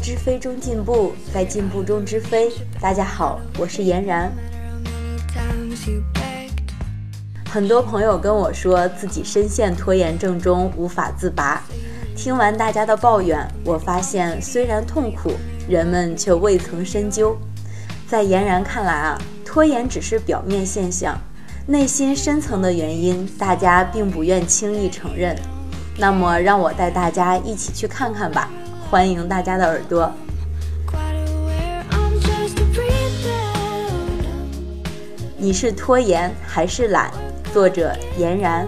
知飞中进步，在进步中知飞。大家好，我是嫣然。很多朋友跟我说自己深陷拖延症中无法自拔。听完大家的抱怨，我发现虽然痛苦，人们却未曾深究。在嫣然看来啊，拖延只是表面现象，内心深层的原因，大家并不愿轻易承认。那么，让我带大家一起去看看吧。欢迎大家的耳朵。你是拖延还是懒？作者俨然。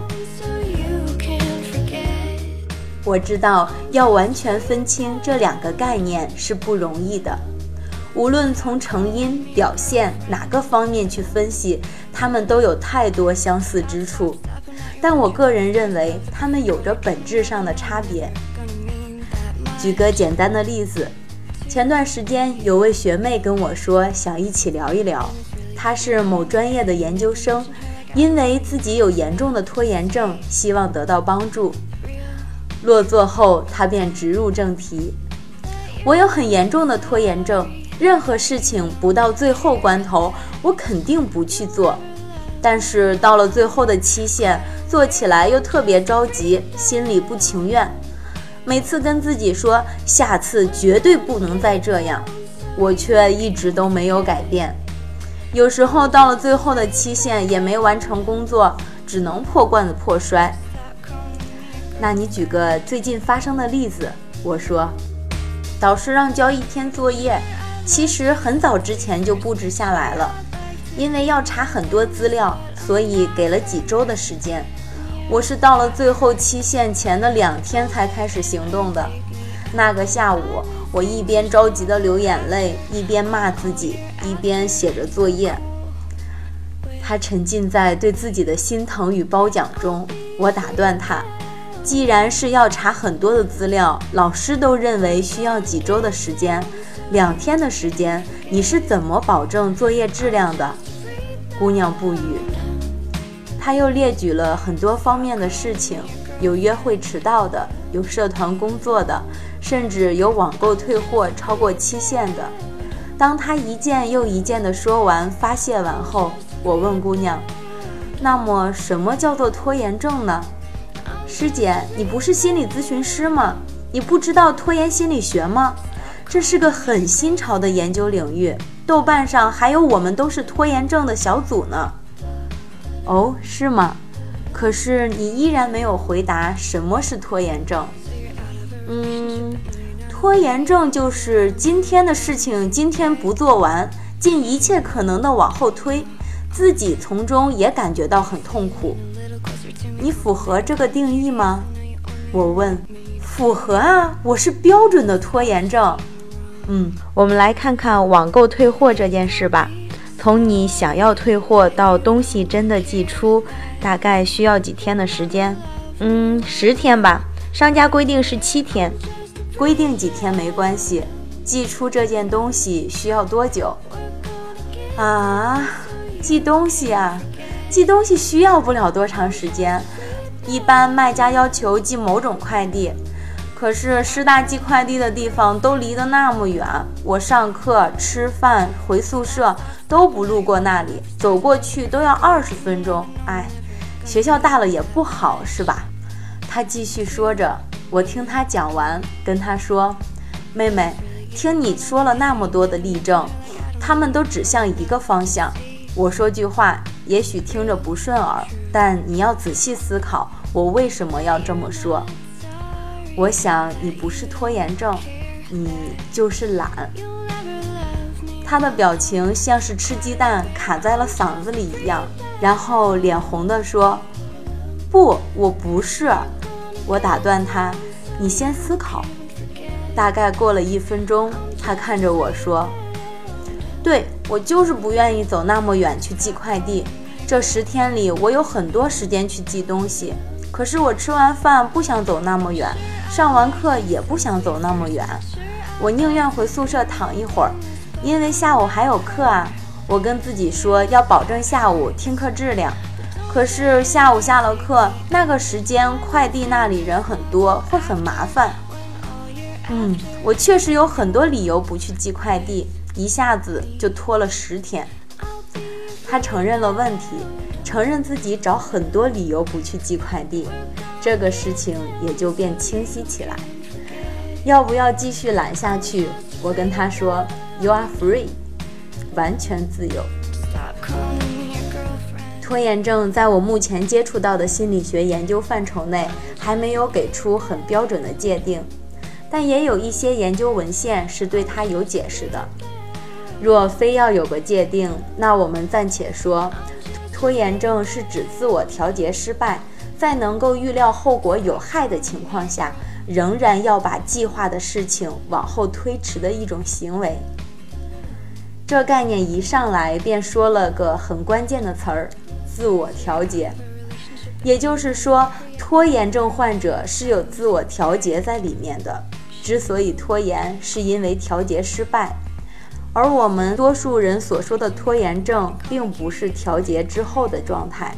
我知道要完全分清这两个概念是不容易的，无论从成因、表现哪个方面去分析，他们都有太多相似之处。但我个人认为，他们有着本质上的差别。举个简单的例子，前段时间有位学妹跟我说，想一起聊一聊。她是某专业的研究生，因为自己有严重的拖延症，希望得到帮助。落座后，她便直入正题：“我有很严重的拖延症，任何事情不到最后关头，我肯定不去做。但是到了最后的期限，做起来又特别着急，心里不情愿。”每次跟自己说下次绝对不能再这样，我却一直都没有改变。有时候到了最后的期限也没完成工作，只能破罐子破摔。那你举个最近发生的例子？我说，导师让交一篇作业，其实很早之前就布置下来了，因为要查很多资料，所以给了几周的时间。我是到了最后期限前的两天才开始行动的。那个下午，我一边着急的流眼泪，一边骂自己，一边写着作业。他沉浸在对自己的心疼与褒奖中。我打断他：“既然是要查很多的资料，老师都认为需要几周的时间，两天的时间，你是怎么保证作业质量的？”姑娘不语。他又列举了很多方面的事情，有约会迟到的，有社团工作的，甚至有网购退货超过期限的。当他一件又一件的说完、发泄完后，我问姑娘：“那么，什么叫做拖延症呢？”师姐，你不是心理咨询师吗？你不知道拖延心理学吗？这是个很新潮的研究领域，豆瓣上还有我们都是拖延症的小组呢。哦，是吗？可是你依然没有回答什么是拖延症。嗯，拖延症就是今天的事情今天不做完，尽一切可能的往后推，自己从中也感觉到很痛苦。你符合这个定义吗？我问。符合啊，我是标准的拖延症。嗯，我们来看看网购退货这件事吧。从你想要退货到东西真的寄出，大概需要几天的时间？嗯，十天吧。商家规定是七天，规定几天没关系。寄出这件东西需要多久？啊，寄东西啊，寄东西需要不了多长时间。一般卖家要求寄某种快递。可是师大寄快递的地方都离得那么远，我上课、吃饭、回宿舍都不路过那里，走过去都要二十分钟。哎，学校大了也不好，是吧？他继续说着，我听他讲完，跟他说：“妹妹，听你说了那么多的例证，他们都指向一个方向。我说句话，也许听着不顺耳，但你要仔细思考，我为什么要这么说。”我想你不是拖延症，你就是懒。他的表情像是吃鸡蛋卡在了嗓子里一样，然后脸红地说：“不，我不是。”我打断他：“你先思考。”大概过了一分钟，他看着我说：“对我就是不愿意走那么远去寄快递。这十天里，我有很多时间去寄东西，可是我吃完饭不想走那么远。”上完课也不想走那么远，我宁愿回宿舍躺一会儿，因为下午还有课啊。我跟自己说要保证下午听课质量，可是下午下了课，那个时间快递那里人很多，会很麻烦。嗯，我确实有很多理由不去寄快递，一下子就拖了十天。他承认了问题，承认自己找很多理由不去寄快递，这个事情也就变清晰起来。要不要继续懒下去？我跟他说：“You are free，完全自由。”拖延症在我目前接触到的心理学研究范畴内，还没有给出很标准的界定，但也有一些研究文献是对它有解释的。若非要有个界定，那我们暂且说，拖延症是指自我调节失败，在能够预料后果有害的情况下，仍然要把计划的事情往后推迟的一种行为。这概念一上来便说了个很关键的词儿。自我调节，也就是说，拖延症患者是有自我调节在里面的。之所以拖延，是因为调节失败。而我们多数人所说的拖延症，并不是调节之后的状态，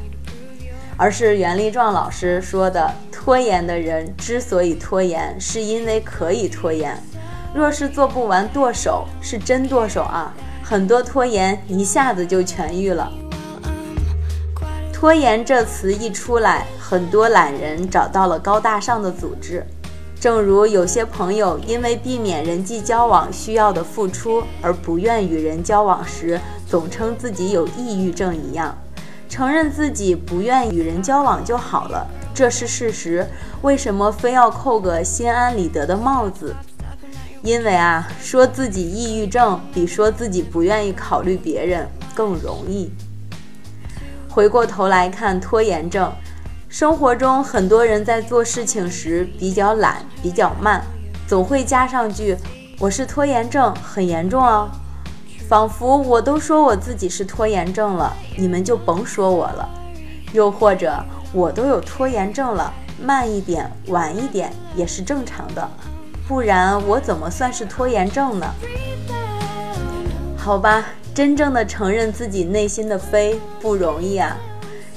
而是袁立壮老师说的，拖延的人之所以拖延，是因为可以拖延。若是做不完剁手，是真剁手啊！很多拖延一下子就痊愈了。拖延这词一出来，很多懒人找到了高大上的组织，正如有些朋友因为避免人际交往需要的付出而不愿与人交往时，总称自己有抑郁症一样。承认自己不愿与人交往就好了，这是事实。为什么非要扣个心安理得的帽子？因为啊，说自己抑郁症比说自己不愿意考虑别人更容易。回过头来看拖延症，生活中很多人在做事情时比较懒、比较慢，总会加上句“我是拖延症，很严重哦”，仿佛我都说我自己是拖延症了，你们就甭说我了。又或者我都有拖延症了，慢一点、晚一点也是正常的，不然我怎么算是拖延症呢？好吧。真正的承认自己内心的非不容易啊，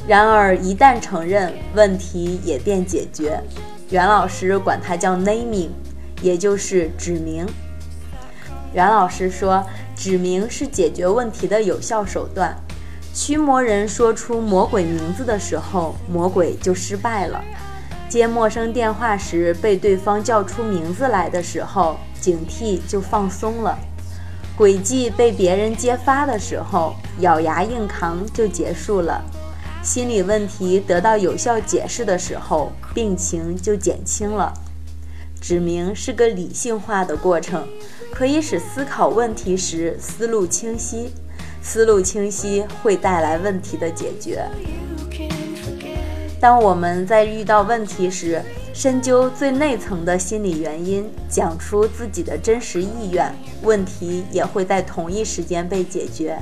然而一旦承认，问题也便解决。袁老师管它叫 naming，也就是指明。袁老师说，指明是解决问题的有效手段。驱魔人说出魔鬼名字的时候，魔鬼就失败了；接陌生电话时被对方叫出名字来的时候，警惕就放松了。诡计被别人揭发的时候，咬牙硬扛就结束了；心理问题得到有效解释的时候，病情就减轻了。指明是个理性化的过程，可以使思考问题时思路清晰，思路清晰会带来问题的解决。当我们在遇到问题时，深究最内层的心理原因，讲出自己的真实意愿，问题也会在同一时间被解决。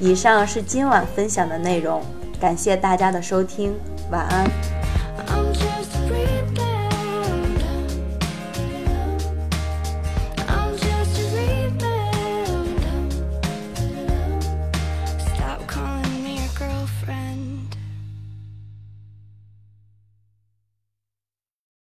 以上是今晚分享的内容，感谢大家的收听，晚安。